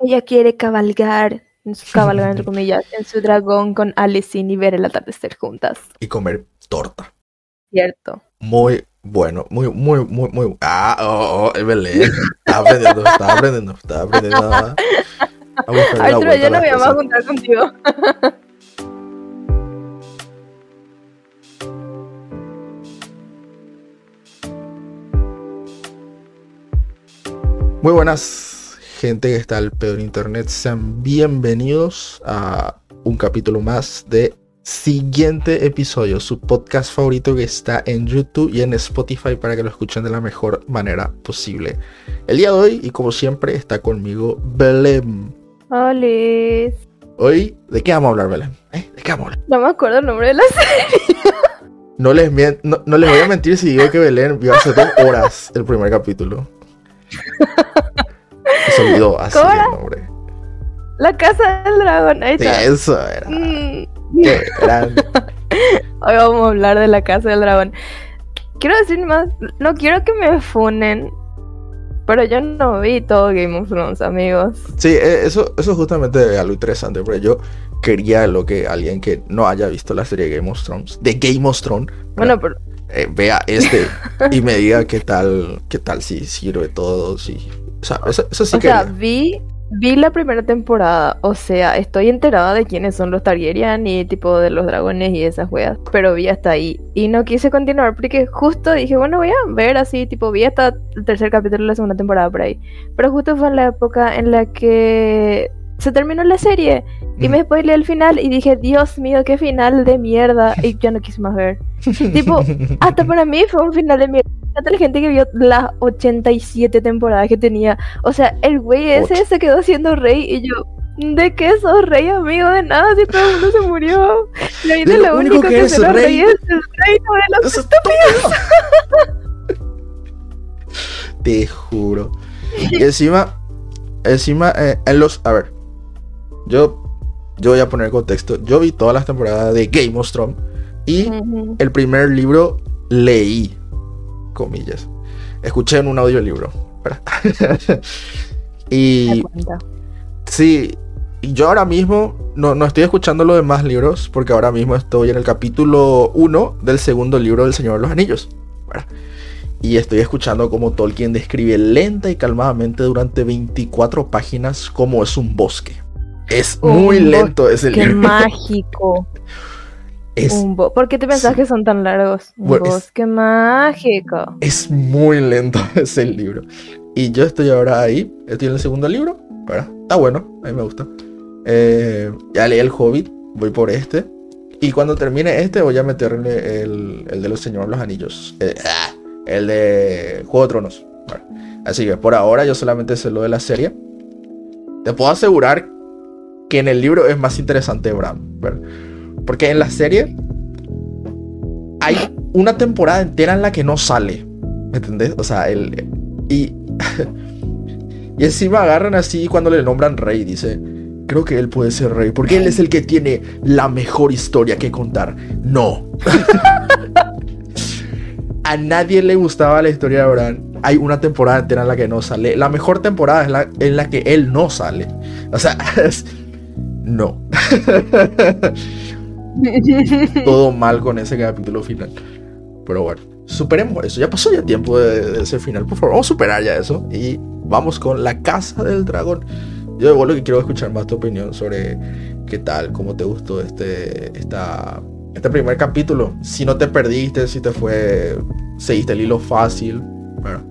ella quiere cabalgar, en su- cabalgar entre comillas, en su dragón con Alicent y ver el atardecer juntas. Y comer torta. Cierto. Muy bueno, muy, muy, muy, muy. Ah, oh, oh, Belén. Estaba aprendiendo, estaba aprendiendo, estaba aprendiendo a, a buscar la Arturo, a yo no voy a juntar contigo. Muy buenas, gente que está al pedo en internet. Sean bienvenidos a un capítulo más de Siguiente Episodio, su podcast favorito que está en YouTube y en Spotify para que lo escuchen de la mejor manera posible. El día de hoy, y como siempre, está conmigo Belén. Olis. Hoy, ¿de qué vamos a hablar, Belén? ¿Eh? ¿De qué vamos a hablar? No me acuerdo el nombre de la serie. No les, no, no les voy a mentir si digo que Belén vio hace dos horas el primer capítulo. Se olvidó así ¿Cómo era? nombre. La Casa del Dragón. Ahí Sí, está. eso era. Mm. Qué grande. Hoy vamos a hablar de la Casa del Dragón. Quiero decir más, no quiero que me funen, pero yo no vi todo Game of Thrones, amigos. Sí, eh, eso, eso es justamente algo interesante, pero yo quería lo que alguien que no haya visto la serie Game of Thrones, de Game of Thrones, Bueno, pero eh, vea este y me diga qué tal, qué tal si sirve todo, si... O sea, eso, eso sí o sea, quería. vi, vi la primera temporada, o sea, estoy enterada de quiénes son los Targaryen y tipo de los dragones y esas weas, pero vi hasta ahí y no quise continuar porque justo dije, bueno, voy a ver así, tipo, vi hasta el tercer capítulo de la segunda temporada por ahí, pero justo fue en la época en la que se terminó la serie y me spoileé el final y dije, Dios mío, qué final de mierda y ya no quise más ver. tipo, Hasta para mí fue un final de mierda. Fíjate la gente que vio las 87 temporadas que tenía. O sea, el güey ese Ocho. se quedó siendo rey y yo, ¿de qué sos rey, amigo? De nada, si todo el mundo se murió. Y ahí De lo lo único único que que será rey. rey es el reino de los Eso es estúpido. Te juro. Y encima, encima, eh, en los. A ver. Yo. Yo voy a poner contexto. Yo vi todas las temporadas de Game of Thrones. Y el primer libro leí. Comillas. Escuché en un audiolibro. y sí. Yo ahora mismo no, no estoy escuchando los demás libros. Porque ahora mismo estoy en el capítulo 1 del segundo libro del Señor de los Anillos. ¿verdad? Y estoy escuchando como Tolkien describe lenta y calmadamente durante 24 páginas cómo es un bosque. Es muy lento ese Qué libro. mágico. Es, Un ¿Por qué te pensás Sí. que son tan largos? Un Bueno, es- bosque mágico. es muy lento ese libro. Y yo estoy ahora ahí, estoy en el segundo libro. ¿verdad? Está bueno, a mí me gusta. Eh, ya leí el Hobbit, voy por este. Y cuando termine este voy a meterle el, el de los Señores de los Anillos. Eh, ah, el de Juego de Tronos. ¿verdad? Así que por ahora yo solamente sé lo de la serie. Te puedo asegurar que en el libro es más interesante Bram. ¿verdad? Porque en la serie hay una temporada entera en la que no sale. ¿Me entendés? O sea, el. Y. y encima agarran así cuando le nombran rey, dice. Creo que él puede ser rey. Porque él es el que tiene la mejor historia que contar. No. A nadie le gustaba la historia de Bran. Hay una temporada entera en la que no sale. La mejor temporada es la en la que él no sale. O sea, es- no. Todo mal con ese capítulo final. Pero bueno, superemos eso. Ya pasó ya tiempo de, de ese final. Por favor, vamos a superar ya eso. Y vamos con la casa del dragón. Yo de vuelo que quiero escuchar más tu opinión sobre qué tal, cómo te gustó este, esta, este primer capítulo. Si no te perdiste, si te fue, seguiste el hilo fácil. Bueno,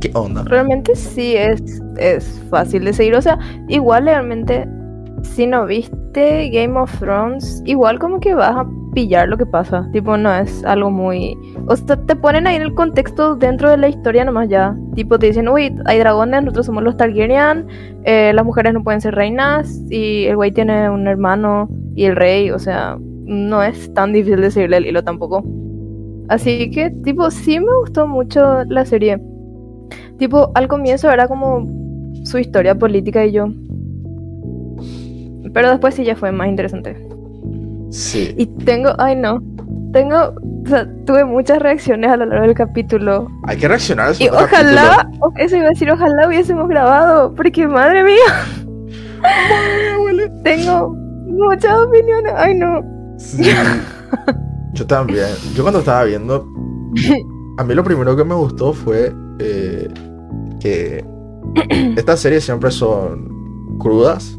¿qué onda? Realmente sí es, es fácil de seguir. O sea, igual realmente, si no viste Game of Thrones, igual como que vas a pillar lo que pasa. Tipo, no es algo muy. O sea, te ponen ahí en el contexto dentro de la historia nomás ya. Tipo, te dicen, uy, hay dragones, nosotros somos los Targaryen, eh, las mujeres no pueden ser reinas, y el güey tiene un hermano y el rey. O sea, no es tan difícil de seguirle el hilo tampoco. Así que, tipo, sí me gustó mucho la serie. Tipo, al comienzo era como su historia política y yo. Pero después sí ya fue más interesante. Sí. Y tengo, ay no, tengo, o sea, tuve muchas reacciones a lo largo del capítulo. Hay que reaccionar a Y ojalá, o- eso iba a decir, ojalá hubiésemos grabado, porque madre mía. Tengo muchas opiniones. Ay, no. Sí. Yo también. Yo cuando estaba viendo, a mí lo primero que me gustó fue eh, que estas series siempre son crudas,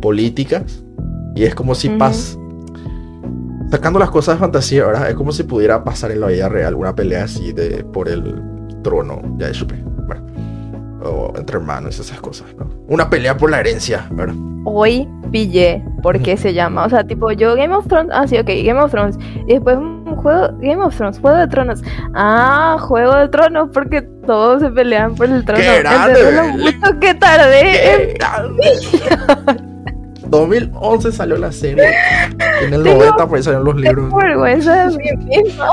políticas, y es como si Ujú. pas sacando las cosas de fantasía, ¿verdad? Es como si pudiera pasar en la vida real una pelea así de por el trono, ya de supe, ¿verdad? O entre hermanos, esas cosas, ¿no? Una pelea por la herencia, ¿verdad? Hoy pillé por qué se llama. O sea, tipo, yo Game of Thrones. Ah, sí, ok, Game of Thrones. Y después un juego. Game of Thrones, Juego de Tronos. Ah, Juego de Tronos, porque todos se pelean por el trono. ¡Qué grande, ¿Entendés lo Belén! mucho que. 2011 salió la serie. En el Tengo- 90 por ahí salieron los libros. Tengo vergüenza de mí misma.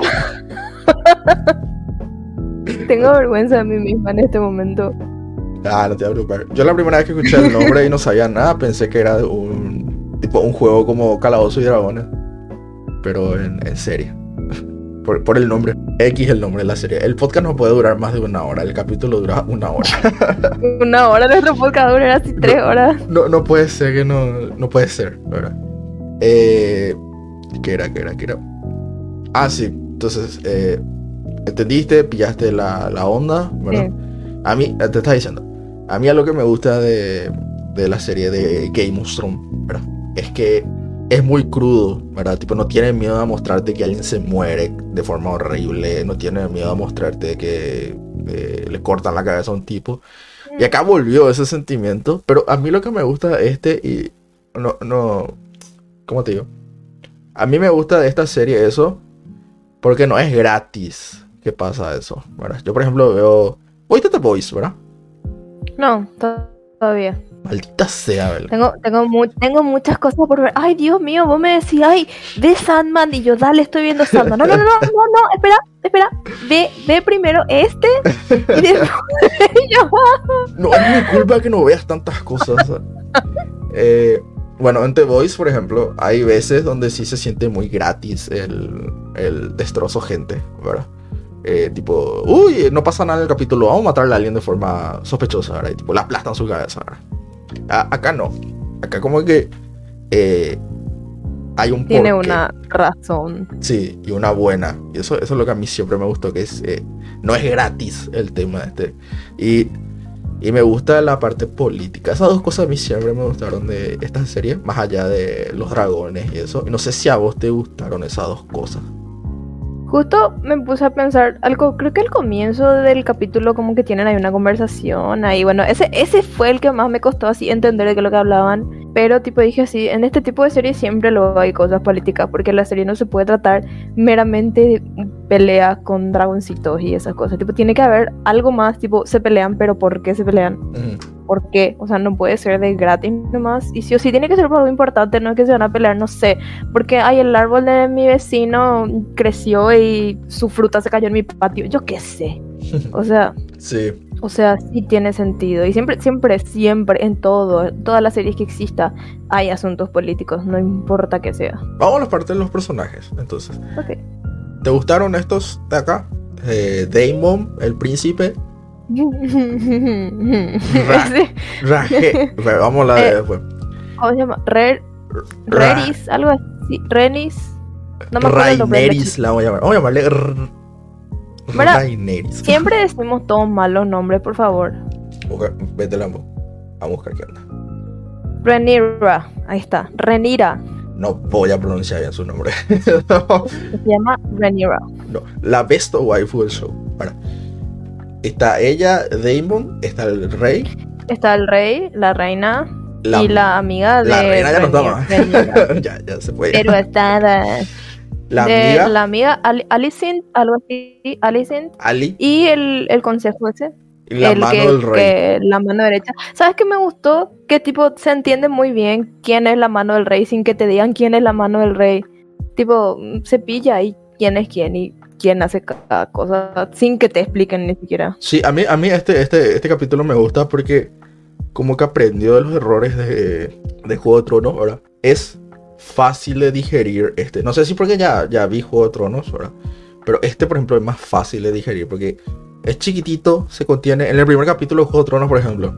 Tengo vergüenza de mí misma en este momento. Ah, no te voy a preocupar. Yo la primera vez que escuché el nombre y no sabía nada, pensé que era un tipo un juego como Calabozo y Dragones. Pero en, en serie. Por, por el nombre. X el nombre de la serie. El podcast no puede durar más de una hora. El capítulo dura una hora. Una hora nuestro podcast dura así tres horas. No, no puede ser que no. No puede ser, ¿verdad? Eh, ¿Qué era? ¿Qué era? ¿Qué era? Ah, sí. Entonces, eh, ¿entendiste? ¿Pillaste la, la onda? ¿verdad? Sí. A mí, eh, te estaba diciendo, a mí a lo que me gusta de, de la serie de Game of Thrones, ¿verdad? Es que es muy crudo, ¿verdad? Tipo, no tiene miedo a mostrarte que alguien se muere de forma horrible, no tiene miedo a mostrarte que eh, le cortan la cabeza a un tipo. Y acá volvió ese sentimiento, pero a mí lo que me gusta de este y no, no, ¿cómo te digo? A mí me gusta de esta serie eso, porque no es gratis que pasa eso, ¿verdad? Yo por ejemplo veo, ¿oíste The Voice, verdad? No, to- todavía. Maldita sea, ¿verdad? Tengo, tengo, mu- tengo muchas cosas por ver. Ay, Dios mío, vos me decís, ay, ve Sandman. Y yo, dale, estoy viendo Sandman. No, no, no, no, no, no, espera, espera. Ve, ve primero este. Y después yo, No es mi culpa que no veas tantas cosas. Eh, bueno, en The Voice, por ejemplo, hay veces donde sí se siente muy gratis el, el destrozo gente, ¿verdad? Eh, tipo, uy, no pasa nada en el capítulo, vamos a matarle a alguien de forma sospechosa, ¿verdad? Y tipo, la aplastan su cabeza, ¿verdad? A- acá no. Acá como que eh, hay un tiene porqué. una razón. Sí, y una buena. Y eso, eso es lo que a mí siempre me gustó, que es eh, no es gratis el tema este. Y, y me gusta la parte política. Esas dos cosas a mí siempre me gustaron de esta serie, más allá de los dragones y eso. Y no sé si a vos te gustaron esas dos cosas. Justo me puse a pensar algo, creo que al comienzo del capítulo como que tienen ahí una conversación ahí, bueno, ese, ese fue el que más me costó así entender de qué lo que hablaban, pero tipo dije así, en este tipo de series siempre luego hay cosas políticas, porque la serie no se puede tratar meramente de pelea con dragoncitos y esas cosas, tipo tiene que haber algo más, tipo se pelean, pero ¿por qué se pelean? ¿Por qué? O sea, no puede ser de gratis nomás. Y sí o sí tiene que ser por algo importante, no es que se van a pelear, no sé. Porque ay, el árbol de mi vecino creció y su fruta se cayó en mi patio. Yo qué sé. O sea, Sí, o sea, sí tiene sentido. Y siempre, siempre, siempre, en todo, en todas las series que exista, hay asuntos políticos, no importa que sea. vamos a la parte de los personajes. Entonces, Ok. ¿te gustaron estos de acá? Eh, Daemon, el príncipe. Raje. Re- Vamos a la de Eh, después. ¿Cómo se llama? Re- Ra- Reris, algo así. Renis. No me acuerdo la Raineris la vamos a llamar. Vamos a llamarle. Raineris. Siempre decimos todos mal los nombres, por favor. Busca- Vete Lambo. Vamos a buscar qué onda. Renira, ahí está. Renira. No voy a pronunciar bien su nombre. Se llama Renira. no. La best waifu del show. Para. Está ella, Damon, está el rey. Está el rey, la reina La, y la amiga de la reina ya no está Rhaenyra- más. Rhaenyra. ya, ya se puede. Pero está de, la amiga, la amiga Ali- Alicent, algo así, Alicent. Ali, Y el, el consejo ese, la el mano que, del rey. que- la mano derecha. ¿Sabes qué me gustó? Que tipo se entiende muy bien quién es la mano del rey sin que te digan quién es la mano del rey. Tipo, se pilla ahí quién es quién y quién hace cada cosa sin que te expliquen ni siquiera. Sí, a mí, a mí este, este, este capítulo me gusta porque como que aprendió de los errores de, de Juego de Tronos, ¿verdad? Es fácil de digerir este. No sé si porque ya, ya vi Juego de Tronos, ¿verdad? Pero este, por ejemplo, es más fácil de digerir porque es chiquitito, se contiene. En el primer capítulo de Juego de Tronos, por ejemplo,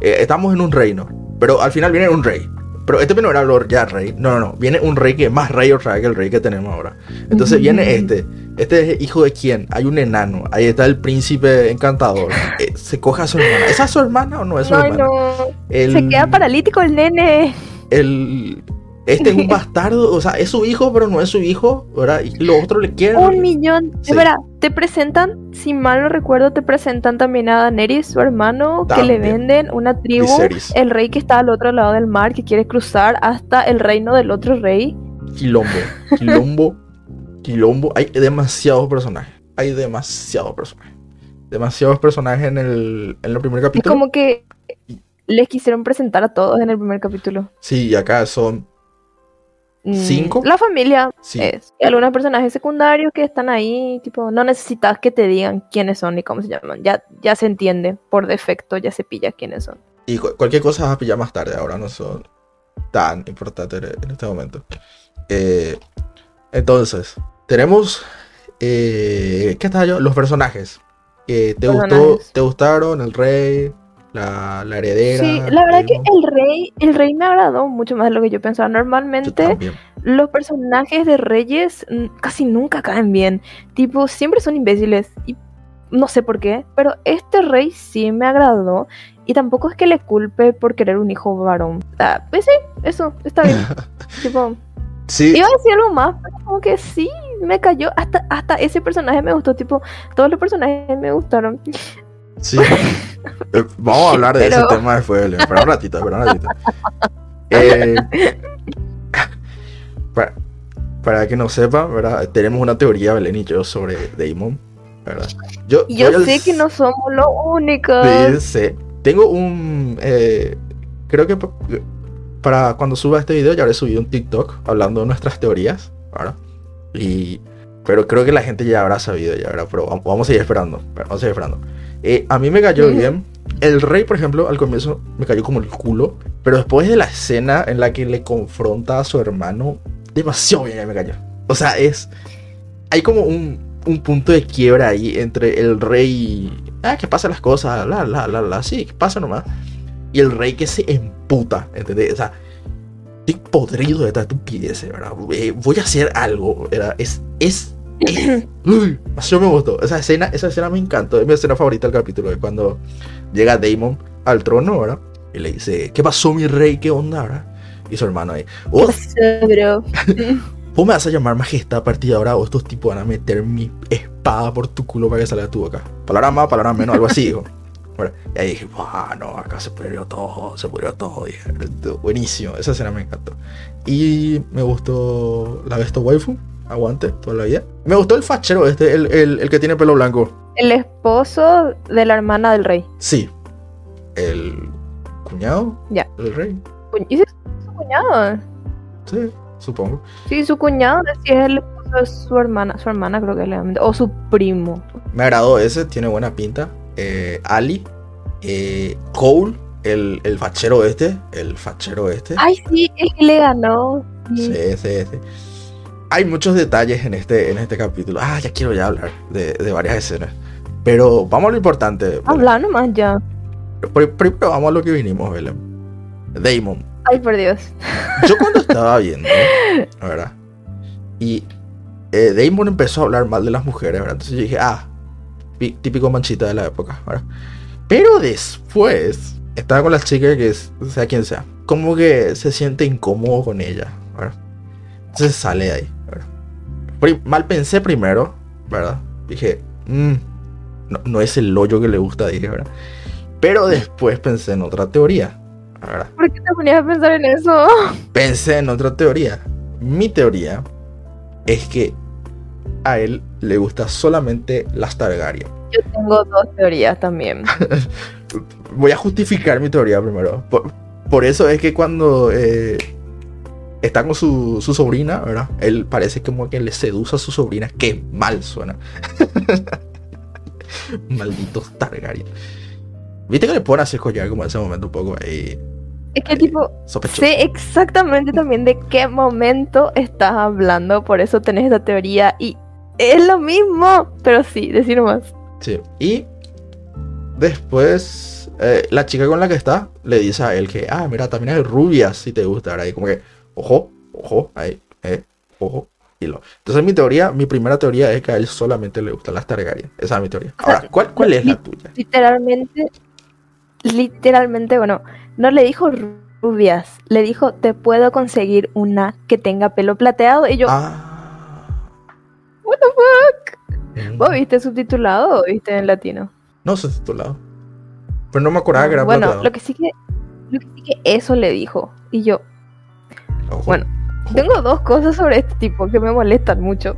eh, estamos en un reino. Pero al final viene un rey. Pero este no era Lord ya rey. No, no, no. Viene un rey que es más rey otra vez que el rey que tenemos ahora. Entonces viene este. Este es hijo de quién? Hay un enano. Ahí está el príncipe encantador. Eh, se coge a su hermana. ¿Esa es su hermana o no es su No, hermana? no. El- Se queda paralítico el nene. el este es un bastardo, o sea, es su hijo, pero no es su hijo, ¿verdad? Y los otros le quieren. Un millón. Sí. Espera, te presentan, si mal no recuerdo, te presentan también a Daenerys, su hermano, que le venden una tribu. Viserys. El rey que está al otro lado del mar, que quiere cruzar hasta el reino del otro rey. Quilombo, quilombo, quilombo. Hay demasiados personajes. Hay demasiados personajes. Demasiados personajes en el, en el primer Es capítulo. como que les quisieron presentar a todos en el primer capítulo. Sí, y acá son ¿Cinco? La familia Sí. es. Y algunos personajes secundarios que están ahí, tipo, no necesitas que te digan quiénes son ni cómo se llaman. Ya, ya se entiende, por defecto ya se pilla quiénes son. Y cu- cualquier cosa vas a pillar más tarde, ahora no son tan importantes en este momento. Eh, entonces, tenemos. Eh, ¿Qué estaba yo? Los personajes. Eh, ¿te, gustó. ¿Te gustaron el rey? La, la heredera. Sí, la verdad que el rey, el rey me agradó mucho más de lo que yo pensaba. Yo Normalmente también. los personajes de reyes casi nunca caen bien. Tipo, siempre son imbéciles. Y no sé por qué, pero este rey sí me agradó. Y tampoco es que le culpe por querer un hijo varón. Ah, pues sí, eso, está bien. tipo, Sí, iba a decir algo más, pero como que sí, me cayó. Hasta, hasta ese personaje me gustó. Tipo, todos los personajes me gustaron. Sí. Eh, vamos a hablar de ese tema después, Belén. Espera un ratito, espera un ratito. Eh, para, para que no sepa, ¿verdad? Tenemos una teoría, Belén y yo, sobre Damon, ¿verdad? Yo, yo sé que no somos los únicos. Sí. Tengo un. eh, creo que pa- para cuando suba este video ya habré subido un TikTok hablando de nuestras teorías. ¿verdad? Y. Pero creo que la gente ya habrá sabido, ya habrá. Pero vamos, vamos a seguir esperando. Vamos a seguir esperando. Eh, a mí me cayó Ujú. bien. El rey, por ejemplo, al comienzo me cayó como el culo. Pero después de la escena en la que le confronta a su hermano, demasiado bien me cayó. O sea, es. Hay como un, un punto de quiebra ahí entre el rey. y, Ah, que pasen las cosas, la, la, la, la, sí, que pasa nomás. Y el rey que se emputa, ¿entendés? O sea, estoy podrido de esta estupidez, ¿verdad? Eh, voy a hacer algo, ¿verdad? Es, es, así me gustó. Esa escena, esa escena me encantó. Es mi escena favorita del capítulo, es cuando llega Damon al trono, ¿verdad? Y le dice, ¿qué pasó, mi rey? ¿Qué onda, verdad? Y su hermano ahí, "Oh, Pero, ¿Vos me vas a llamar majestad a partir de ahora o estos tipos van a meter mi espada por tu culo para que salga de tu boca? Palabra más, palabra menos, algo así, dijo. Bueno, y ahí dije, "Buah, no, acá se pudrió todo, se pudrió todo. dije, buenísimo, esa escena me encantó. Y me gustó la Besto Waifu, aguante, toda la vida. Me gustó el fachero este, el, el- el que tiene pelo blanco. el esposo de la hermana del rey. Sí, el cuñado Ya. del rey. ¿Y es su cuñado? Sí, supongo. Sí, su cuñado, si es el esposo de su hermana, su hermana creo que le o su primo. Me agradó ese, tiene buena pinta. Eh, Ali, eh, Cole, el, el fachero este, el fachero este. Ay, sí, es que le ganó. Sí, sí, sí. Hay muchos detalles en este, en este capítulo. Ah, ya quiero ya hablar de, de varias escenas. Pero vamos a lo importante. Habla nomás ya. Pri- Primero vamos a lo que vinimos, Belén. Damon. Ay, por Dios. Yo cuando estaba viendo, ¿verdad? Y eh, Damon empezó a hablar mal de las mujeres, ¿verdad? Entonces yo dije, ah, pi- típico manchita de la época, ¿verdad? Pero después, estaba con la chica que es, sea quien sea, como que se siente incómodo con ella, ¿verdad? Entonces sale de ahí, mal pensé primero, ¿verdad? Dije, "Mm, no, no es el hoyo que le gusta ella, ¿verdad? Pero después pensé en otra teoría, ¿verdad? ¿Por qué te ponías a pensar en eso? pensé en otra teoría. Mi teoría es que a él le gusta solamente las Targaryen. Yo tengo dos teorías también. Voy a justificar mi teoría primero. Por, por eso es que cuando eh, está con su, su sobrina, ¿verdad? Él parece como que le seduce a su sobrina. Qué mal suena. Malditos Targaryen. Viste que le pueden hacer collar como en ese momento un poco ahí Es que tipo, sospechoso. sé exactamente también de qué momento estás hablando, por eso tenés esta teoría y es lo mismo. Pero sí, decir más. Sí. Y después eh, la chica con la que está le dice a él que, ah, mira, también hay rubias si te gusta, ¿verdad? Y como que, ojo, ojo, ahí, eh, ojo. Y lo. Entonces mi teoría, mi primera teoría es que a él solamente le gustan las Targaryen. Esa es mi teoría. Ahora, ¿cuál, cuál es la tuya? Literalmente, literalmente, bueno, no le dijo rubias, le dijo, te puedo conseguir una que tenga pelo plateado. Y yo, Ah. what the fuck? mm. ¿Vos viste subtitulado o viste en latino? No sé titulado. Pero no me acordaba que era bueno, plateado. lo que sí que, lo que sí que eso le dijo. Y yo, Ojo, bueno, ojo. Tengo dos cosas sobre este tipo que me molestan mucho.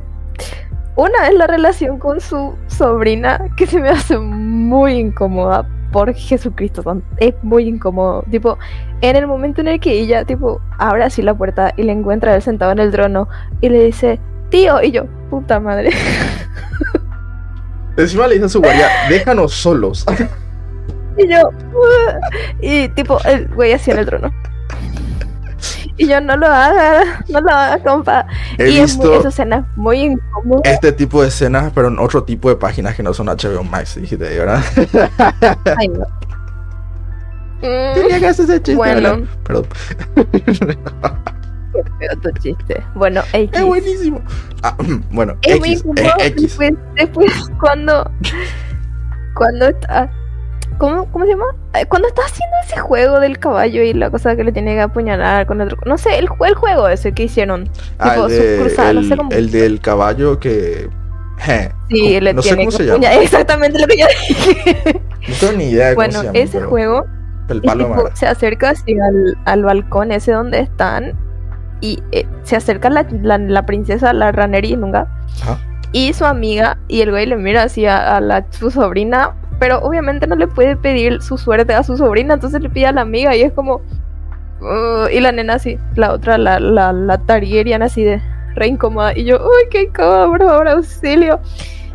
Una es la relación con su sobrina, que se me hace muy incómoda. Por Jesucristo, es muy incómodo. Tipo, en el momento en el que ella, tipo, abre así la puerta y le encuentra a él sentado en el trono y le dice, tío, y yo, puta madre. Encima le dice a su guardia, déjanos solos. Y yo, y tipo, el güey así en el trono. Y yo, no lo haga, no lo haga, compa. He y es muy, visto esa escena es muy incómoda. este tipo de escenas, pero en otro tipo de páginas que no son HBO Max, dijiste, ¿verdad? Ay, no. Mm. Tenía que hacer ese chiste. Bueno. ¿verdad? Perdón. Qué feo tu chiste. Bueno, X. Es buenísimo. Ah, bueno, Es muy incómodo X. Después, después cuando. Cuando está. ¿Cómo, ¿Cómo se llama? Eh, Cuando está haciendo ese juego del caballo y la cosa que le tiene que apuñalar con otro. No sé, el, el juego ese que hicieron. Ah, tipo, el, de- no sé el- cómo- el del caballo que... je, Sí, le no sé tiene cómo que se llama. Exactamente lo que yo dije. No tengo ni idea de cómo bueno, se llama. ese pero juego El palo tipo, se acerca así al, al balcón ese donde están y eh, se acerca la, la, la princesa, la Raneri nunca Ajá. y su amiga y el güey le mira así a, a la, su sobrina, pero obviamente no le puede pedir su suerte a su sobrina, entonces le pide a la amiga y es como... "Uh", y la nena así, la otra, la, la, la Targaryen así de re incómoda y yo, uy, qué incómodo, por favor, auxilio.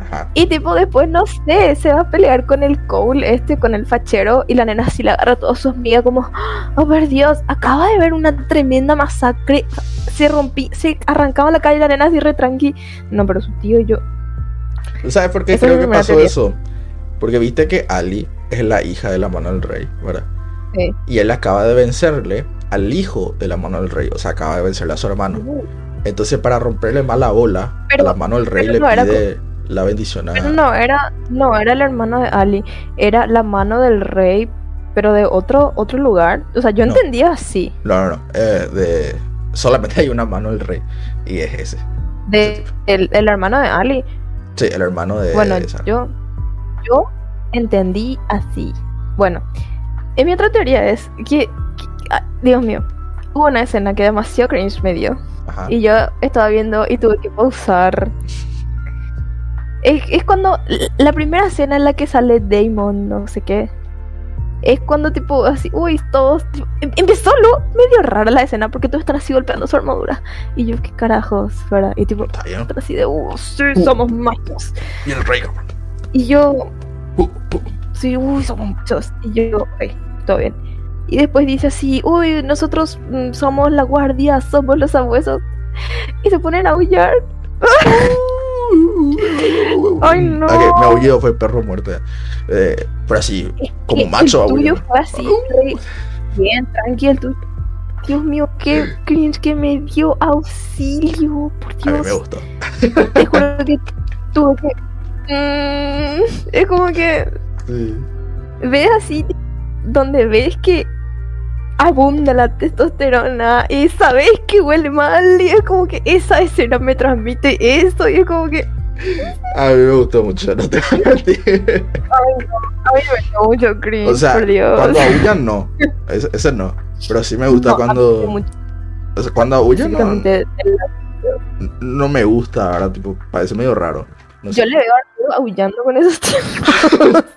Ajá. Y tipo, después, no sé, se va a pelear con el Cole, este, con el fachero, y la nena así le agarra a todas sus amigas como, oh, por Dios, acaba de ver una tremenda masacre, se rompí, se arrancaba la calle la nena así re tranqui. No, pero su tío y yo, ¿Sabes por qué Esa es creo que pasó teoría. eso? Porque viste que Ali es la hija de la mano del rey, ¿verdad? Sí. Y él acaba de vencerle al hijo de la mano del rey, o sea, acaba de vencerle a su hermano. Entonces, para romperle más la bola Pero- a la mano del rey, le no era pide la bendición a. pero no era, no era el hermano de Ali, era la mano del rey, pero de otro, otro lugar. O sea, yo No. entendía así, No, no, no. eh, de... Solamente hay una mano del rey. Y es ese. De el, el hermano de Ali. Sí, el hermano de. Bueno, yo, yo entendí así. Bueno, en mi otra teoría es que, que- ah, Dios mío, hubo una escena que demasiado cringe me dio. Ajá. Y yo estaba viendo y tuve que pausar. Es, es cuando la primera escena en la que sale Damon, no sé qué. Es cuando tipo así, uy, todos... tipo, em- empezó lo medio rara la escena porque todos están así golpeando su armadura. Y yo, qué carajos, ¿verdad? Y tipo, están así de, uh, sí, somos machos. Y el rey. Y yo, Uh, uh, sí, uy, somos muchos. Y yo, ok, todo bien. Y después dice así, uy, nosotros mm, somos la guardia, somos los abuesos. Y se ponen a aullar. Ay, no. Ok, mi aullido fue perro muerto. Eh, pero así, como macho El tuyo fue así, re- bien, tranquilo. Dios mío, qué cringe que me dio auxilio. Por A mí Dios. me gustó. Te juro que tuve que. Mm, es como que Sí. ves así donde ves que abunda la testosterona y sabes que huele mal y es como que esa escena me transmite eso y es como que A mí me gustó mucho, no te voy a mentir. a mí me dio mucho cringe O sea, por Dios cuando aullan no. Ese, ese no. Pero sí me gusta No, cuando. mucho, o sea, cuando aullan no, no me gusta, ahora tipo, parece medio raro. No sé, yo le veo a Arturo aullando con esos tiempos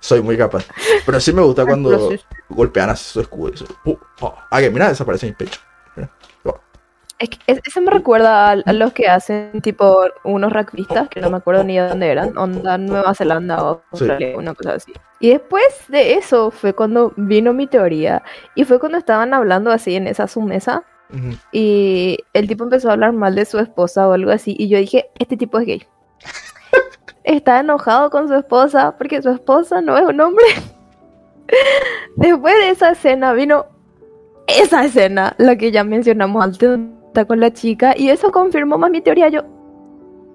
soy muy capaz. Pero sí me gusta cuando sí, golpean así su escudo. Uh, oh. Ah, que mira, desaparece mi pecho. Mira. Oh. Es que es- eso me recuerda a, a los que hacen tipo unos rugbyistas, que no me acuerdo ni de dónde eran, onda Nueva Zelanda o Sí. Australia, una cosa así. Y después de eso fue cuando vino mi teoría, y fue cuando estaban hablando así en esa su mesa, Y el tipo empezó a hablar mal de su esposa o algo así, y yo dije, este tipo es gay. Está enojado con su esposa porque su esposa no es un hombre. Después de esa escena vino esa escena, la que ya mencionamos antes, está con la chica, y eso confirmó más mi teoría. Yo,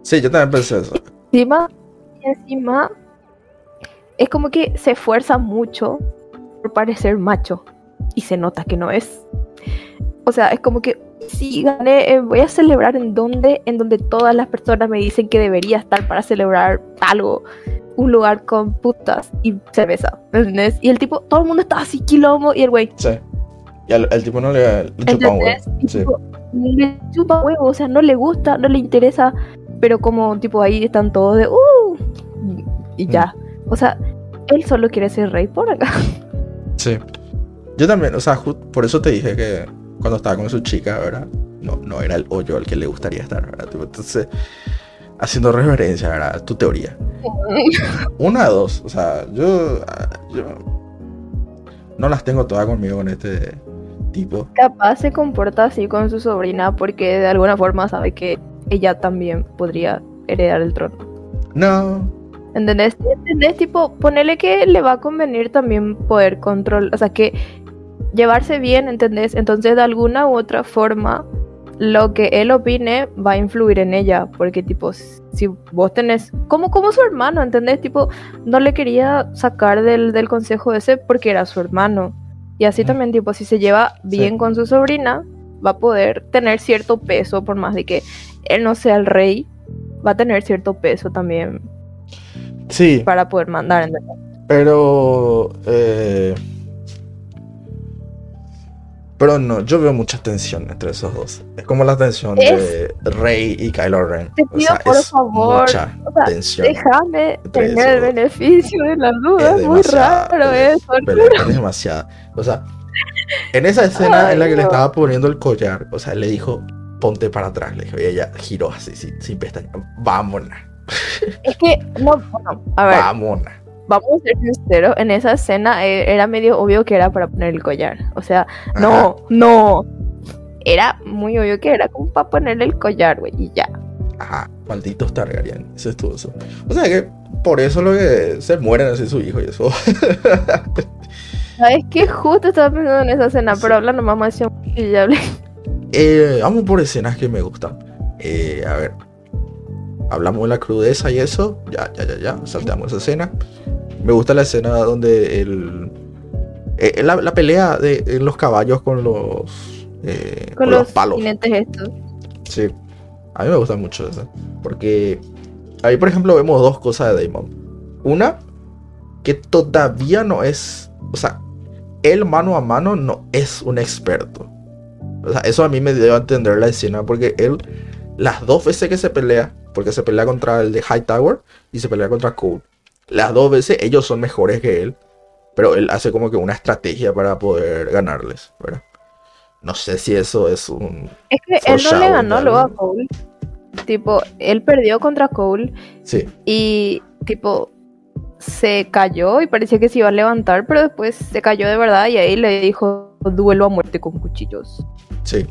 Sí, yo también pensé eso. encima, y encima, es como que se esfuerza mucho por parecer macho, y se nota que no es. O sea, es como que si gané, eh, voy a celebrar en donde, en donde todas las personas me dicen que debería estar para celebrar algo. Un lugar con putas y cerveza, ¿entendés? Y el tipo, todo el mundo está así quilombo y el güey, Sí. Y al, el tipo no le, le chupa un huevo. Sí. tipo, le chupa huevo, o sea, no le gusta, no le interesa, pero como tipo ahí están todos de, uh, y ya. O sea, él solo quiere ser rey por acá. Sí. Yo también, o sea, por eso te dije que cuando estaba con su chica, ¿verdad? No, no era el hoyo al que le gustaría estar, ¿verdad? Entonces, haciendo referencia, ¿verdad? Tu teoría. Una dos, o sea, yo, ah, yo no las tengo todas conmigo con este tipo. Capaz se comporta así con su sobrina porque de alguna forma sabe que ella también podría heredar el trono. No, ¿Entendés? ¿Entendés? Tipo, ponerle que le va a convenir también poder controlar, o sea, que llevarse bien, ¿entendés? Entonces, de alguna u otra forma, lo que él opine va a influir en ella, porque tipo, si vos tenés, como, como su hermano, ¿entendés? Tipo, no le quería sacar del, del consejo ese porque era su hermano. Y así Mm. también, tipo, si se lleva bien Sí. con su sobrina, va a poder tener cierto peso, por más de que él no sea el rey, va a tener cierto peso también sí, para poder mandar. ¿entendés? pero... eh, pero no, yo veo mucha tensión entre esos dos. Es como la tensión de Rey y Kylo Ren. Te O pido, sea, por es favor, mucha o sea, tensión. Déjame tener el beneficio de la duda. Es muy demasiado, raro es- eso. Pero es demasiada. O sea, en esa escena en la que le estaba poniendo el collar, o sea, le dijo, ponte para atrás, le dijo, y ella giró así, sin, sin pestañas. Vámonos, Es que, no, bueno, a ver, vámonos. Vamos a ser sinceros. En esa escena eh, era medio obvio que era para poner el collar. O sea, Ajá. no, no. Era muy obvio que era como para ponerle el collar, güey, y ya. Ajá, malditos Targaryen, eso es todo eso. O sea que por eso lo que se mueren así su hijo y eso. ¿Sabes qué? Justo estaba pensando en esa escena, pero hablando más más y ya hablé. Eh, vamos por escenas que me gustan. Eh, a ver. Hablamos de la crudeza y eso. Ya, ya, ya, ya. Salteamos esa escena. Me gusta la escena donde el. eh, la, la pelea de los caballos con los. eh, Con, con los, los palos. estos. Sí. A mí me gusta mucho eso. Porque ahí, por ejemplo, vemos dos cosas de Damon. Una, que todavía no es. O sea, él mano a mano no es un experto. O sea, eso a mí me dio a entender la escena. Porque él, las dos veces que se pelea, porque se pelea contra el de Hightower y se pelea contra Cole. Las dos veces ellos son mejores que él. Pero él hace como que una estrategia para poder ganarles, ¿verdad? No sé si eso es un. Es que él no le ganó luego a. Cole. Tipo, él perdió contra Cole Sí, y tipo se cayó y parecía que se iba a levantar, pero después se cayó de verdad y ahí le dijo duelo a muerte con cuchillos. Sí.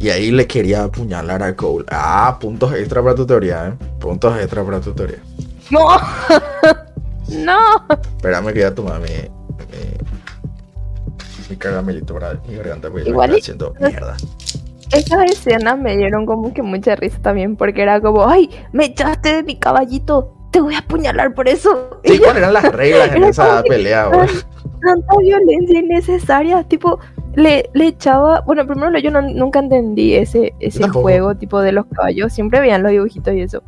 Y ahí le quería apuñalar a Cole. Ah, puntos extra para tu teoría, ¿eh? Puntos extra para tu teoría. ¡No! ¡No! Espérame que ya tomar mi, mi, mi caramelito para mi garganta porque Igual me haciendo mierda. Esas escenas me dieron como que mucha risa también porque era como, ¡ay! Me echaste de mi caballito, te voy a apuñalar por eso. Sí, ¿cuáles eran las reglas en Era esa pelea, güey? tanta violencia innecesaria, tipo, le, le echaba, bueno, primero yo no- nunca entendí ese, ese juego tipo de los caballos, siempre veían los dibujitos y eso.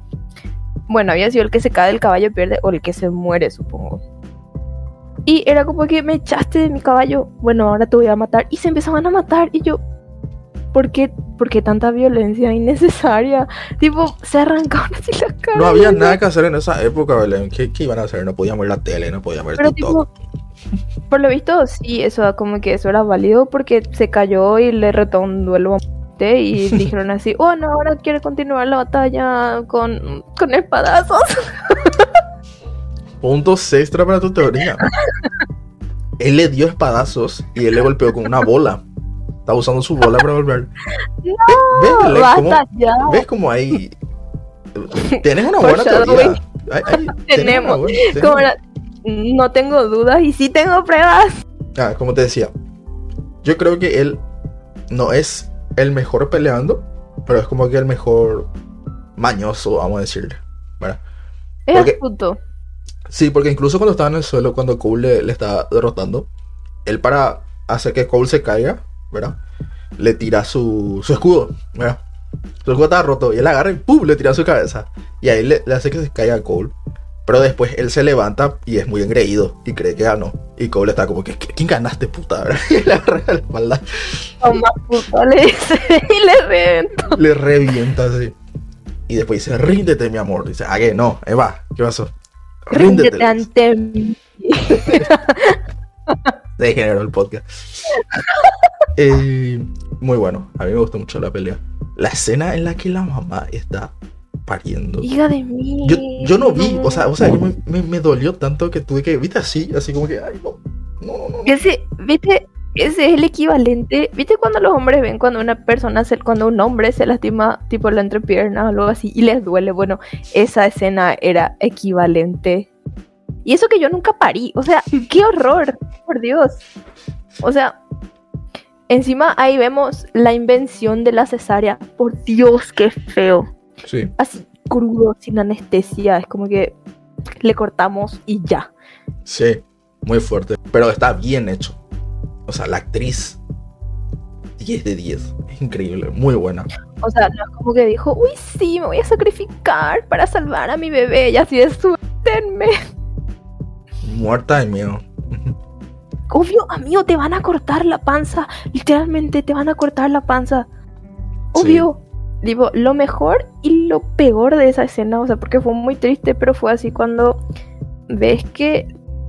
Bueno, había sido el que se cae del caballo pierde o el que se muere, supongo. Y era como que me echaste de mi caballo, bueno, ahora te voy a matar. Y se empezaban a matar y yo, ¿por qué, por qué tanta violencia innecesaria? Tipo, se arrancaban así las caras. No había nada que hacer en esa época, Belén. ¿Qué, qué iban a hacer? No podíamos ver la tele, no podíamos ver Pero TikTok. tipo, por lo visto, sí, eso como que eso era válido porque se cayó y le retó un duelo a y dijeron así, oh no, ahora quiere continuar la batalla con, con espadazos. Puntos extra para tu teoría. él le dio espadazos y él le golpeó con una bola. Estaba usando su bola para volver. ¿Ves, Belén, cómo- Basta ya. ¿Ves cómo ahí? Tienes una buena teoría. Ay, ay, tienes Tenemos. buena- tienes Como no tengo dudas y sí tengo pruebas. Ah, como te decía, yo creo que él no es el mejor peleando, pero es como que el mejor mañoso, vamos a decirle. ¿verdad? Es Porque- astuto. Sí, porque incluso cuando estaba en el suelo, cuando Cole le, le estaba derrotando, él para hacer que Cole se caiga, ¿verdad? Le tira su, su escudo, ¿verdad? Su escudo estaba roto y él agarra y ¡pum! le tira su cabeza. Y ahí le, le hace que se caiga a Cole. Pero después él se levanta y es muy engreído y cree que ganó. Y Cole está como que, "¿Qui- ¿quién ganaste, puta? Y le agarra la espalda, Toma puto, le dice y le reventó. le revienta así. Y después dice, ríndete, mi amor. Dice, ¿a qué? No, Eva, ¿qué pasó? Ríndete dice. ante mí. Se degeneró el podcast. Eh, muy bueno. A mí me gustó mucho la pelea. La escena en la que la mamá está pariendo. Hija de mí. Yo, yo no vi, o sea, o sea, yo me, me- me dolió tanto que tuve que, viste así, así como que, ay, no, no, no, no. Ese, viste, ese es el equivalente. ¿Viste cuando los hombres ven cuando una persona, se, cuando un hombre se lastima tipo la entrepierna o algo así y les duele? Bueno, esa escena era equivalente. Y eso que yo nunca parí. O sea, qué horror, por Dios. O sea, encima ahí vemos la invención de la cesárea. Por Dios, qué feo. Sí, Así crudo, sin anestesia. Es como que le cortamos y ya. sí, muy fuerte. Pero está bien hecho. O sea, la actriz, 10 de 10. Es increíble, muy buena. O sea, no es como que dijo, uy, sí, me voy a sacrificar para salvar a mi bebé. Y así de suéltenme. Muerta de miedo. Obvio, amigo, te van a cortar la panza. Literalmente te van a cortar la panza. Obvio. Digo, lo mejor y lo peor de esa escena, o sea, porque fue muy triste, pero fue así cuando ves que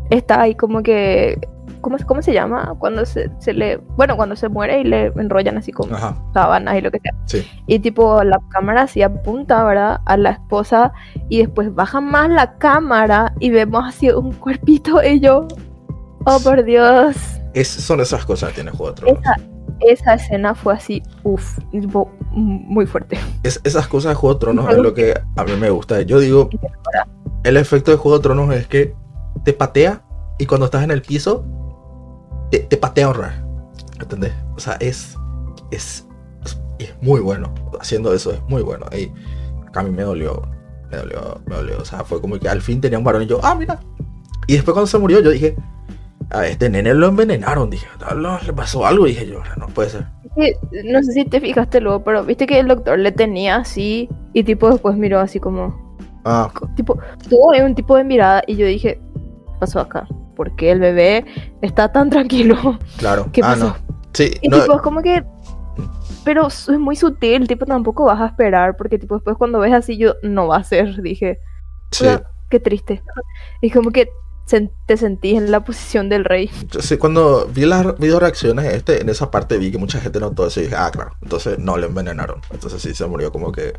está ahí como que. ¿Cómo, cómo se llama? Cuando se, se le. Bueno, cuando se muere y le enrollan así como Ajá, sábanas y lo que sea. sí. Y tipo, la cámara así apunta, ¿verdad? A la esposa y después baja más la cámara y vemos así un cuerpito y yo, oh por Dios. Es, son esas cosas que tiene Juego de Tronos. Esa, esa escena fue así, uff, muy fuerte. Es, esas cosas de Juego de Tronos es lo que a mí me gusta. Yo digo, el efecto de Juego de Tronos es que te patea y cuando estás en el piso, te, te patea vez. ¿Entendés? O sea, es, es, es, muy bueno. Haciendo eso es muy bueno. Y acá a mí me dolió. Me dolió, me dolió. O sea, fue como que al fin tenía un varón y yo, ah, mira. Y después cuando se murió, yo dije, a este nene lo envenenaron. Dije, "No, le pasó algo. Dije yo, no puede ser. Que, no sé si te fijaste luego, pero viste que el doctor le tenía así y tipo después miró así como, Ah, tipo, tuvo un tipo de mirada y yo dije, ¿qué pasó acá? ¿Por qué el bebé está tan tranquilo? claro. ¿Qué ah, pasó? no. Sí, Y no, tipo, es como que. Pero es muy sutil, tipo, tampoco vas a esperar, porque tipo, después cuando ves así, yo no va a ser, dije. sí. O sea, qué triste. Y como que te sentís en la posición del rey. Sé, cuando vi las video reacciones, este, en esa parte vi que mucha gente notó eso y dije, ah, claro, entonces no le envenenaron. Entonces sí se murió como que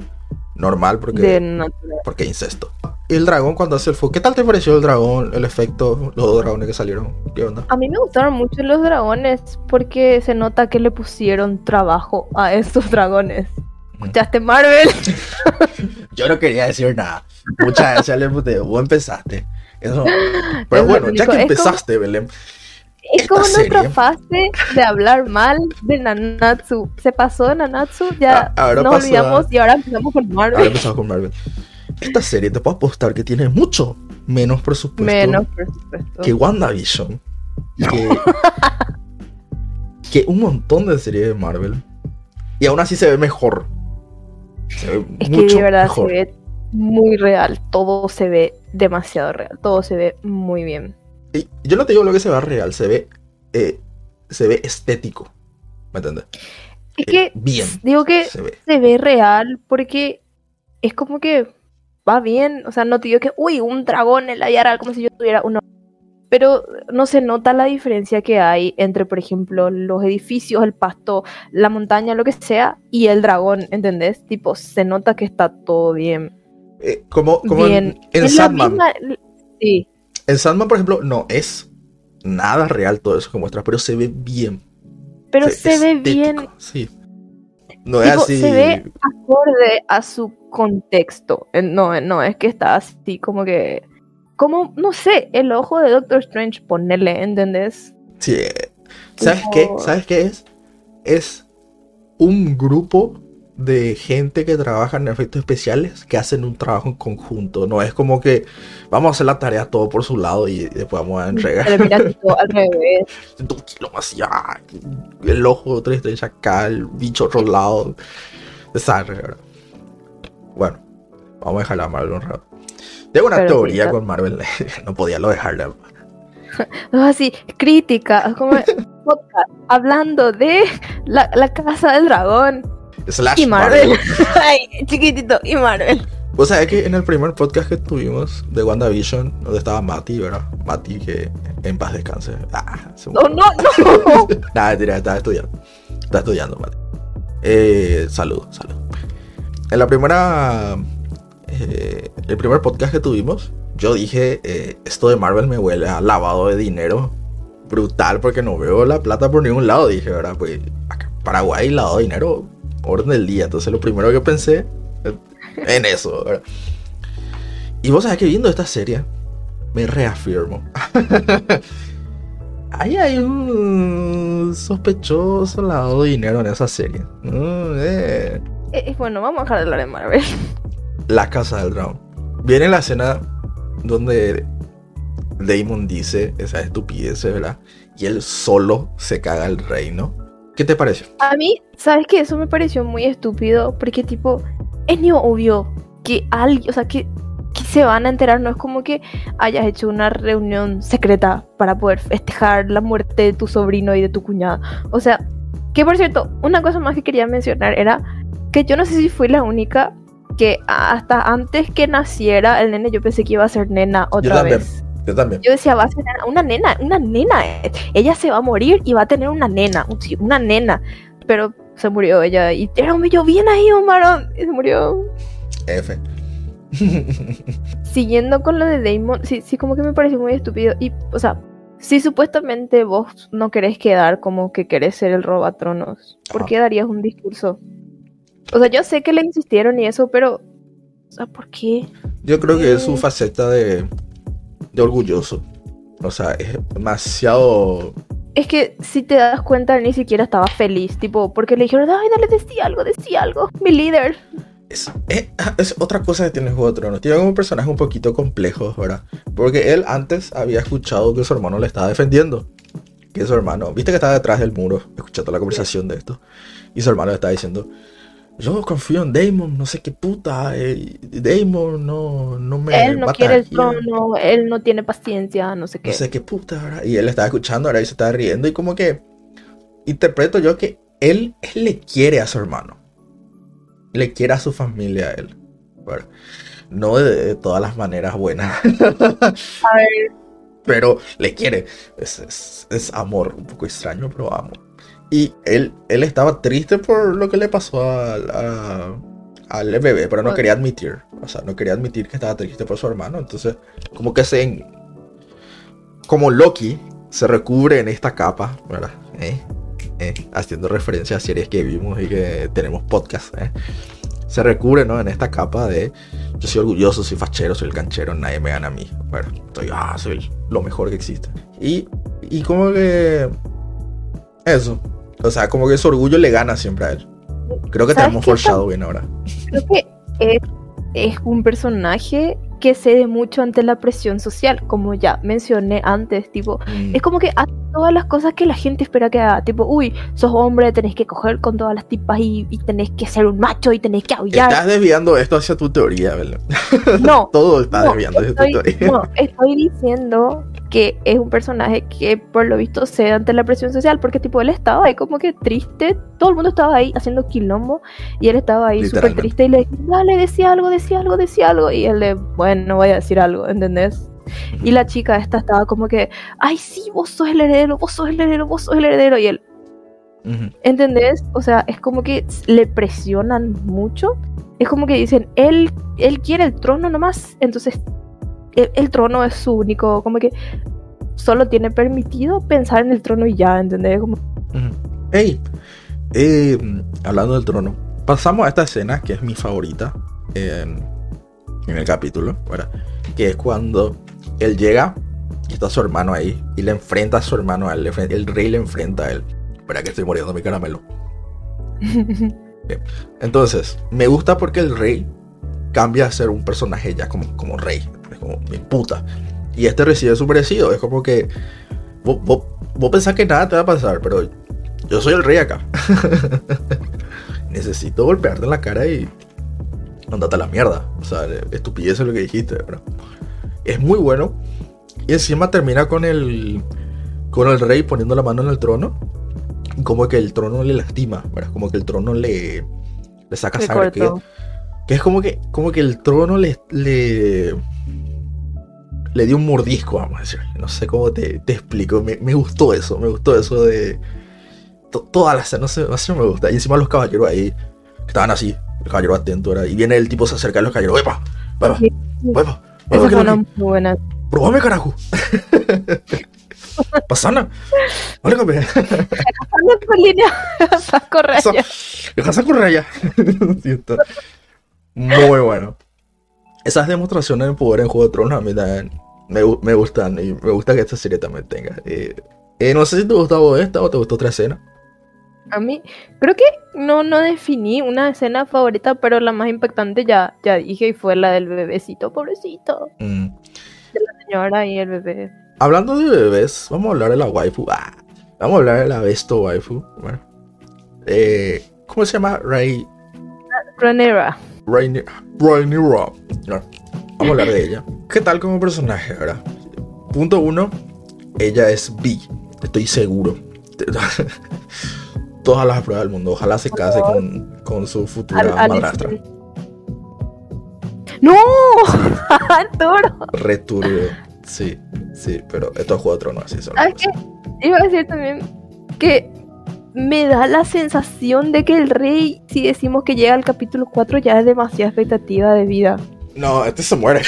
normal porque, porque incesto. Y el dragón cuando hace el fuego, ¿qué tal te pareció el dragón, el efecto, los dos dragones que salieron? ¿Qué onda? A mí me gustaron mucho los dragones, porque se nota que le pusieron trabajo a estos dragones. ¿Escuchaste, Marvel? Yo no quería decir nada. Muchas gracias, le vos empezaste. Eso. Pero Es bueno, ya que es como- empezaste, Belén. Es como nuestra fase de hablar mal de Nanatsu. Se pasó de Nanatsu, ya Ah, nos olvidamos y ahora empezamos con Marvel. Ahora empezamos con Marvel. Esta serie te puedo apostar que tiene mucho menos presupuesto Menos, que WandaVision. Que, que un montón de series de Marvel. Y aún así se ve mejor. Se ve Es que de verdad mejor. se ve muy real. Todo se ve demasiado real. Todo se ve muy bien. Y yo no te digo lo que se ve real, se ve, eh, se ve estético. ¿Me entiendes? Es Eh, que bien. digo que Se ve. se ve real porque es como que va bien. O sea, no te digo que, uy, un dragón en la vida real, como si yo tuviera uno. Pero no se nota la diferencia que hay entre, por ejemplo, los edificios, el pasto, la montaña, lo que sea, y el dragón, ¿entendés? Tipo, se nota que está todo bien. Eh, como como bien. en, en Sandman. misma- Sí, En Sandman, por ejemplo, no es nada real todo eso que muestras, pero se ve bien. pero se ve bien Sí. No es así. se ve acorde a su contexto. Eh, No, no es que está así como que como, no sé, el ojo de Doctor Strange, ponerle, ¿entendés? Sí. ¿Sabes qué? ¿Sabes qué es? Es un grupo de gente que trabaja en efectos especiales que hacen un trabajo en conjunto. No es como que vamos a hacer la tarea todo por su lado y después vamos a entregar. Pero mira, tipo, al revés. Dos kilos más allá, el ojo de Strange acá, el bicho otro lado. Bueno, vamos a dejarla a Marvel un rato. Tengo una Pero teoría con Marvel, no podía lo dejarla. No, así, crítica, como podcast, hablando de la, la casa del dragón Slash y Marvel. Ay, chiquitito, y Marvel. Vos sabés que en el primer podcast que tuvimos de WandaVision, donde estaba Mati, ¿verdad? Mati que en paz descanse. Ah, se No, no, no. Nada, mentira, estaba estudiando. Está estudiando, Mati. Eh, salud, salud. En la primera. eh, el primer podcast que tuvimos, yo dije: eh, Esto de Marvel me huele a lavado de dinero brutal porque no veo la plata por ningún lado. Dije, ¿verdad? Pues acá Paraguay, lavado de dinero, orden del día. Entonces, lo primero que pensé eh, en eso, ¿verdad? Y vos sabés que viendo esta serie, me reafirmo. Ahí hay un sospechoso lavado de dinero en esa serie. Mm. Eh, eh, bueno, vamos a dejar de hablar de Marvel. La casa del dragón. Viene la escena donde Damon dice esa estupidez, ¿verdad? Y él solo se caga el reino. ¿Qué te pareció? A mí, ¿sabes qué? Eso me pareció muy estúpido, porque tipo, es ni obvio que alguien, o sea, que, que se van a enterar, no es como que hayas hecho una reunión secreta para poder festejar la muerte de tu sobrino y de tu cuñada. O sea, que por cierto, una cosa más que quería mencionar era que yo no sé si fui la única que hasta antes que naciera el nene yo pensé que iba a ser nena otra también. vez. Yo también. Yo decía, va a ser una nena, una nena. Ella se va a morir y va a tener una nena, una nena. Pero se murió ella y era un bello bien ahí, Omar. Y se murió. F. Siguiendo con lo de Damon, sí, sí, como que me pareció muy estúpido. Y, o sea, si supuestamente vos no querés quedar como que querés ser el robatronos, ¿por qué darías un discurso? O sea, yo sé que le insistieron y eso, pero. O sea, ¿por qué? Yo creo que es su faceta de, de orgulloso. O sea, es demasiado. Es que si te das cuenta, ni siquiera estaba feliz, tipo, porque le dijeron, ay, dale, decía algo, decía algo, mi líder. Es, es, es otra cosa que tiene Juego de Tronos. Tiene un personaje un poquito complejo, ¿verdad? Porque él antes había escuchado que su hermano le estaba defendiendo. Que su hermano, viste que estaba detrás del muro, escuchando la conversación de esto. Y su hermano le estaba diciendo: Yo confío en Damon, no sé qué puta. eh, Damon no, no me. él no quiere el trono, él no tiene paciencia, no sé qué. No sé qué puta, ¿verdad? Y él estaba escuchando, ahora y se estaba riendo. Y como que interpreto yo que él, él le quiere a su hermano. Le quiere a su familia a él. No de, de todas las maneras buenas, A ver, pero le quiere. Es, es- es amor, un poco extraño, pero amor. Y él, él estaba triste por lo que le pasó al, a- al bebé, pero no quería admitir. O sea, no quería admitir que estaba triste por su hermano. Entonces, como que se. Como Loki se recubre en esta capa, ¿verdad? ¿Eh? ¿Eh? Haciendo referencia a series que vimos y que tenemos podcast, ¿eh? Se recubre, ¿no? En esta capa de. Yo soy orgulloso, soy fachero, soy el canchero, nadie me gana a mí. Bueno, estoy, ah, soy lo mejor que existe. Y, y como que. Eso. O sea, como que su orgullo le gana siempre a él. Creo que ¿Sabes tenemos qué? foreshadowing ahora. creo que es, es un personaje que cede mucho ante la presión social, como ya mencioné antes, tipo, Mm. es como que hace todas las cosas que la gente espera que haga, tipo, uy, sos hombre, tenés que coger con todas las tipas y, y tenés que ser un macho y tenés que aullar. Estás desviando esto hacia tu teoría, ¿verdad? No, Todo está No, desviando hacia tu teoría. no, estoy diciendo que es un personaje que por lo visto cede ante la presión social, porque tipo él estaba ahí como que triste, todo el mundo estaba ahí haciendo quilombo y él estaba ahí súper triste y le dale, decía algo, decía algo, decía algo y él le, bueno, no voy a decir algo, ¿entendés? Y la chica esta estaba como que, ay sí, vos sos el heredero, vos sos el heredero, vos sos el heredero y él, Ujú. ¿Entendés? O sea, es como que le presionan mucho. Es como que dicen, él, él quiere el trono nomás. Entonces, el, el trono es su único, como que solo tiene permitido pensar en el trono y ya, ¿entendés? Como. Hey, eh, hablando del trono, pasamos a esta escena que es mi favorita en, en el capítulo, ¿verdad? Que es cuando él llega y está su hermano ahí y le enfrenta a su hermano a él. El rey le enfrenta a él. Espera que estoy muriendo mi caramelo. Entonces, me gusta porque el rey cambia a ser un personaje ya como, como rey. Como mi puta. Y este recibe su merecido. Es como que vos, vos, vos pensás que nada te va a pasar, pero yo soy el rey acá. Necesito golpearte en la cara y mandate a la mierda. O sea, estupidez es lo que dijiste, ¿verdad? Es muy bueno. Y encima termina con el con el rey poniendo la mano en el trono. y Como que el trono le lastima, ¿verdad? Como que el trono le, le saca sangre. Que, que es como que, como que el trono le, le, le dio un mordisco, vamos a decir. No sé cómo te, te explico. Me, me gustó eso, me gustó eso de. to- toda la escena, no sé, no sé, me gusta. Y encima los caballeros ahí, que estaban así, el caballero atento, ¿verdad? Y viene el tipo, se acerca a los caballeros, ¡Epa! ¡Epa! ¡Epa! ¡Epa! fue ¿qué una lo muy buena. ¡Probame, carajo! ¡Pasana! ¡Vale, campeón! Anda por línea. Saco raya. Dejas a correr allá. Sí, está Muy bueno. Esas demostraciones de poder en Juego de Tronos a mí también me, me gustan. Y me gusta que esta serie también tenga. Eh, eh, no sé si te gustaba esta o te gustó otra escena. A mí, creo que no, no definí una escena favorita, pero la más impactante ya, ya dije y fue la del bebecito, pobrecito. Mm. Señora y el bebé. Hablando de bebés, vamos a hablar de la waifu. Ah, vamos a hablar de la besto waifu. Bueno. Eh, ¿Cómo se llama? Ray. Rhaenyra. Rainy, Rhaenyra. No, Vamos a hablar de ella. ¿Qué tal como personaje, verdad? Punto uno, ella es bi. Estoy seguro. Todas las pruebas del mundo. Ojalá se case con, con su futura Al- madrastra. ¡No! Arturo. Returbio. Sí, sí, pero esto es Juego de Tronos, así son. las ¿Sabes qué? Iba a decir también que me da la sensación de que el rey, si decimos que llega al capítulo 4, ya es demasiada expectativa de vida. No, este se muere.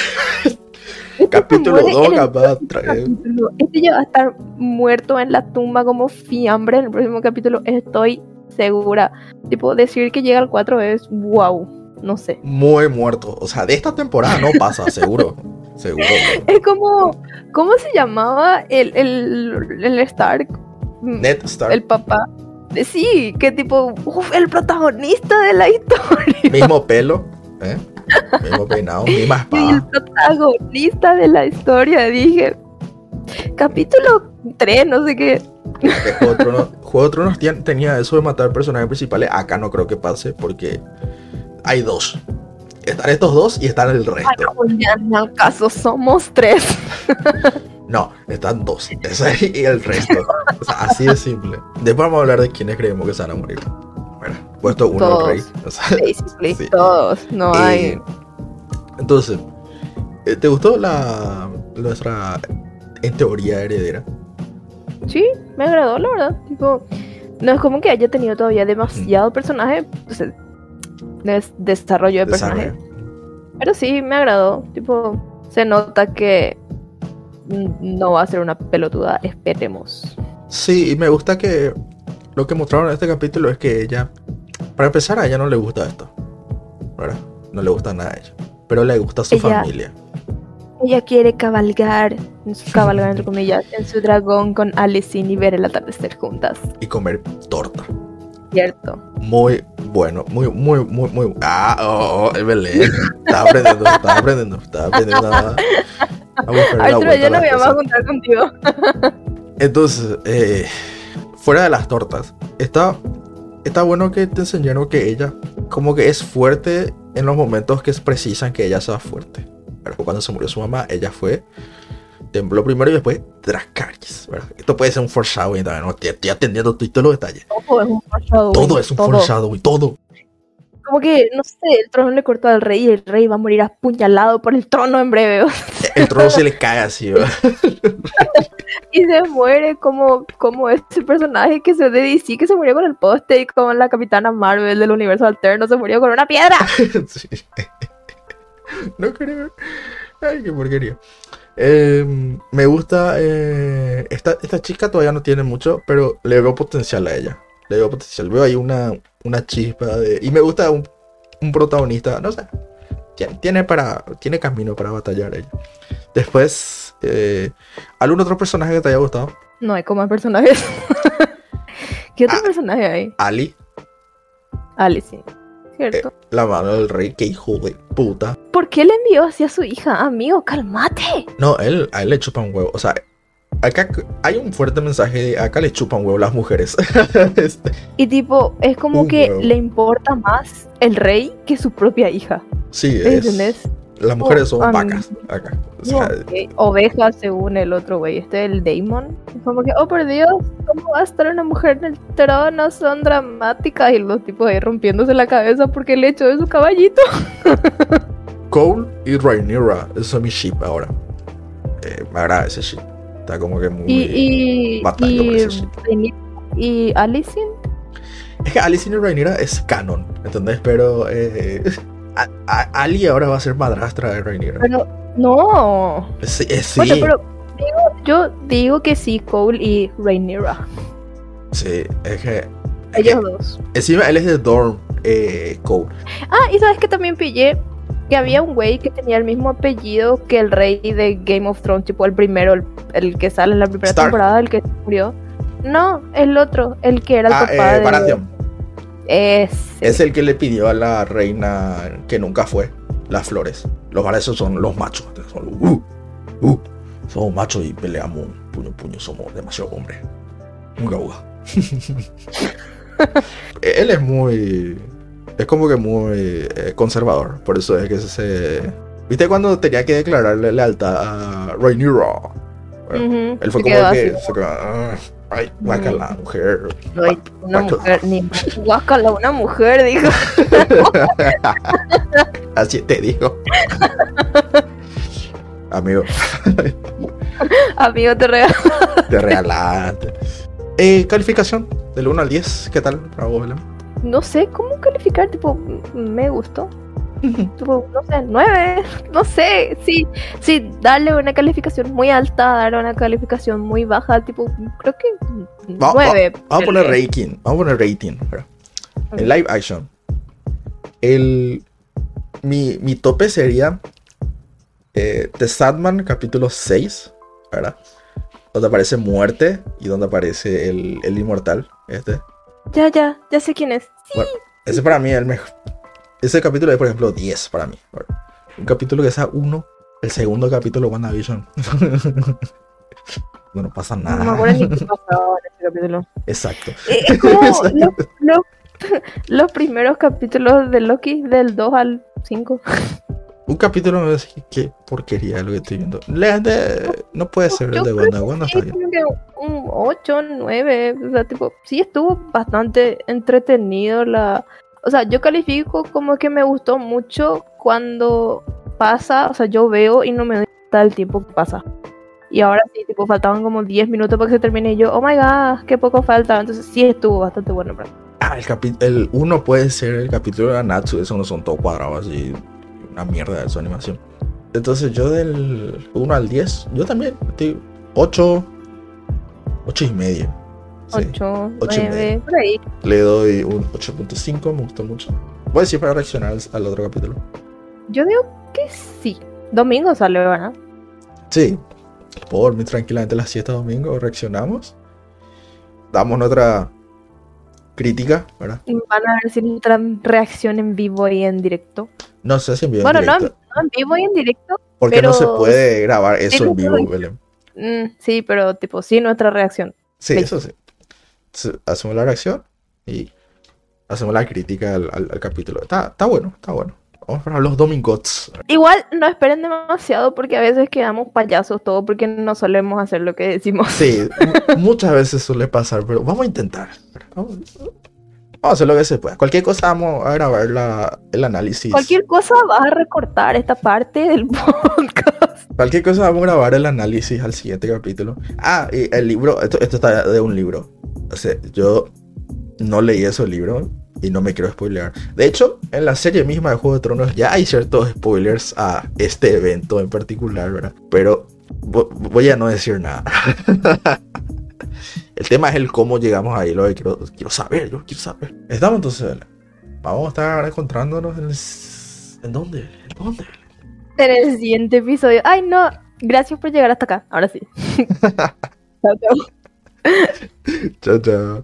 Este Capítulo se muere 2, en el capaz. capítulo. Este ya va a estar muerto en la tumba como fiambre en el próximo capítulo. Estoy segura. Tipo, decir que llega al 4 es wow. No sé. Muy muerto. O sea, de esta temporada no pasa, seguro. Seguro. Es como. ¿Cómo se llamaba el, el, el Stark? Ned Stark. El papá. Sí, que tipo. uf, el protagonista de la historia. Mismo pelo, ¿eh? Mismo peinado, misma Y el espada. protagonista de la historia. Dije. Capítulo 3, no sé qué. Juego de Tronos, Juego de Tronos tien- tenía eso de matar personajes principales. Acá no creo que pase porque hay dos. Están estos dos y están el resto. Ya al caso, somos tres. No, están dos. Ese y el resto. O sea, así de simple. Después vamos a hablar de quiénes creemos que se van a morir. Bueno, puesto uno Todos. el rey. O sea, Basically, Sí. todos. No hay. Entonces, eh, ¿te gustó la nuestra en teoría heredera? Sí, me agradó, la verdad. Tipo, no es como que haya tenido todavía demasiado personaje. O sea, des- desarrollo de personaje. Desarrollo. Pero sí, me agradó. Tipo, se nota que no va a ser una pelotuda. Esperemos. Sí, y me gusta que lo que mostraron en este capítulo es que ella, para empezar, a ella no le gusta esto. ¿Verdad? No le gusta nada a ella. Pero le gusta su Ella- familia. Ella quiere cabalgar, en su cabalgar entre comillas, en su dragón con Alicent y ver el atardecer juntas. Y comer torta. Cierto. Muy bueno, muy, muy, muy, muy. Ah, oh, oh, el Belén. Estaba aprendiendo, estaba aprendiendo, estaba aprendiendo a, a buscar la Arturo, yo no voy a juntar contigo. Entonces, eh, fuera de las tortas, está, está bueno que te enseñaron que ella, como que es fuerte en los momentos que precisan que ella sea fuerte. Pero cuando se murió su mamá, ella fue, tembló primero y después Dracarys. ¿verdad? Esto puede ser un foreshadowing también, ¿no? Estoy, estoy atendiendo todos los detalles. Todo es un foreshadowing, Todo es un todo. foreshadowing, todo. Como que, no sé, el trono le cortó al rey y el rey va a morir apuñalado por el trono en breve. El trono se le cae así, ¿verdad? y se muere como, como ese personaje que se de DC que se murió con el poste y como la capitana Marvel del universo alterno se murió con una piedra. Sí. No creo. Ay, qué porquería. Eh, me gusta. eh, esta, esta chica todavía no tiene mucho, pero le veo potencial a ella. Le veo potencial. Veo ahí una, una chispa de. Y me gusta un, un protagonista, no sé. tiene, tiene para, tiene camino para batallar ella. Después, eh, ¿algún otro personaje que te haya gustado? No hay como personajes. ¿Qué otro Ah. personaje hay? Ali, Alice, sí. ¿Cierto? la mano del rey, que hijo de puta. ¿Por qué le envió así a su hija? Amigo, cálmate. No, él, a él le chupa un huevo. O sea, acá hay un fuerte mensaje de acá le chupan huevo las mujeres. Este, Y tipo, es como que huevo. le importa más el rey que su propia hija. sí, ¿Me es, ¿Entendés? Las mujeres son Oh, mí- vacas acá. O sea, Ok, Ovejas según el otro güey, este el Damon. Es como que, oh por Dios, ¿cómo va a estar una mujer en el trono? Son dramáticas. Y los tipos ahí rompiéndose la cabeza porque le echó de su caballito. Cole y Rhaenyra, es mi ship ahora. Eh, me agrada ese ship. Está como que muy... Y, y, Alicent. Es que Alicent y Rhaenyra es canon, ¿entendés? Pero eh, a- a- Ali ahora va a ser madrastra de Rhaenyra. Pero no. Sí, eh, sí, Bueno, pero digo- yo digo que sí, Cole y Rhaenyra. sí, es que... es Ellos dos. encima él es de Dorm, eh, Cole. Ah, y sabes que también pillé que había un güey que tenía el mismo apellido que el rey de Game of Thrones, tipo el primero, el, el que sale en la primera Stark. temporada, el que murió. No, el otro, el que era el Ah, papá eh, de. Baratheon. Ese. Es el que le pidió a la reina que nunca fue las flores. Los Baratheon son los machos. Son uh, uh, somos machos y peleamos puño puño. Somos demasiado hombres. Muy gauga. Él es muy. Es como que muy eh, conservador. Por eso es que se. ¿Viste cuando tenía que declararle lealtad a Rhaenyra? Bueno, Él fue se como que. así. se quedó, "Ah, Ay, guácala, mujer. Ay, una Guácala". mujer, ni guácala, una mujer, dijo. Así te digo. Amigo, Amigo, te regalo. te regalaste. Eh, calificación del 1 al 10, ¿qué tal para vos, Belén? No sé cómo calificar, tipo, me gustó. Tipo, no sé, nueve, no sé, sí, sí, darle una calificación muy alta, darle una calificación muy baja, tipo, creo que Va- nueve. Vamos a poner rating. Vamos a poner rating. espera. Ok. En live action. El, mi, mi tope sería eh, The Sadman capítulo 6, ¿verdad? Donde aparece muerte y donde aparece el, el inmortal. Este. Ya, ya, ya sé quién es. Bueno, ese para mí es el mejor. Ese capítulo es, por ejemplo, 10 para mí. Un capítulo que sea 1. El segundo capítulo, WandaVision. no, no pasa No me nada. acuerdo ni qué pasaba en ese capítulo. Exacto. Eh, Es como los, los- los primeros capítulos de Loki, del 2 al 5. Un capítulo me decía qué porquería lo que estoy viendo. De- no puede ser el Yo de creo Wanda. Wanda está Sí, bien. como que un 8, 9, o sea, tipo, sí estuvo bastante entretenido la... O sea, yo califico como que me gustó mucho cuando pasa, o sea, yo veo y no me doy cuenta del tiempo que pasa. Y ahora sí, tipo, faltaban como 10 minutos para que se termine y yo, oh my god, qué poco falta. Entonces sí estuvo bastante bueno. Pero... Ah, el capítulo. Uno puede ser el capítulo de Natsu. Eso no son todo cuadrados así. Una mierda de su animación. Entonces yo del 1 al 10. Yo también. Estoy 8. 8 y medio. Sí. 8, Ocho y 9, por ahí. Le doy un 8.5. Me gustó mucho. Voy a decir para reaccionar al, al otro capítulo. Yo digo que sí. Domingo sale, ¿verdad? Sí. Puedo dormir tranquilamente las 7 domingo. Reaccionamos. Damos nuestra crítica, ¿verdad? Y Van a ver si nuestra reacción en vivo y en directo. No sé si en vivo. en Bueno, no, directo. no en vivo y en directo. Porque no se puede grabar eso en vivo, Belén. Mm, sí, pero tipo, sí, nuestra reacción. Sí, Sí. eso sí. Hacemos la reacción y hacemos la crítica al, al- al capítulo. Está, está bueno, está bueno. Vamos para los domingos. Igual no esperen demasiado porque a veces quedamos payasos todo porque no solemos hacer lo que decimos. Sí, mu- muchas veces suele pasar, pero vamos a intentar. Vamos, vamos a hacer lo que se pueda. Cualquier cosa vamos a grabar la, el análisis. Cualquier cosa vas a recortar esta parte del podcast. Cualquier cosa vamos a grabar el análisis al siguiente capítulo. Ah, y el libro, esto, esto está de un libro. O sea, yo no leí ese libro y no me quiero spoilear. De hecho, en la serie misma de Juego de Tronos ya hay ciertos spoilers a este evento en particular, ¿verdad? Pero vo- voy a no decir nada. el tema es el cómo llegamos ahí, lo que quiero, quiero saber, yo quiero saber. Estamos entonces, vamos a estar encontrándonos en el, ¿En dónde? ¿En dónde? En el siguiente episodio. Ay, no. Gracias por llegar hasta acá. Ahora sí. ciao, ciao.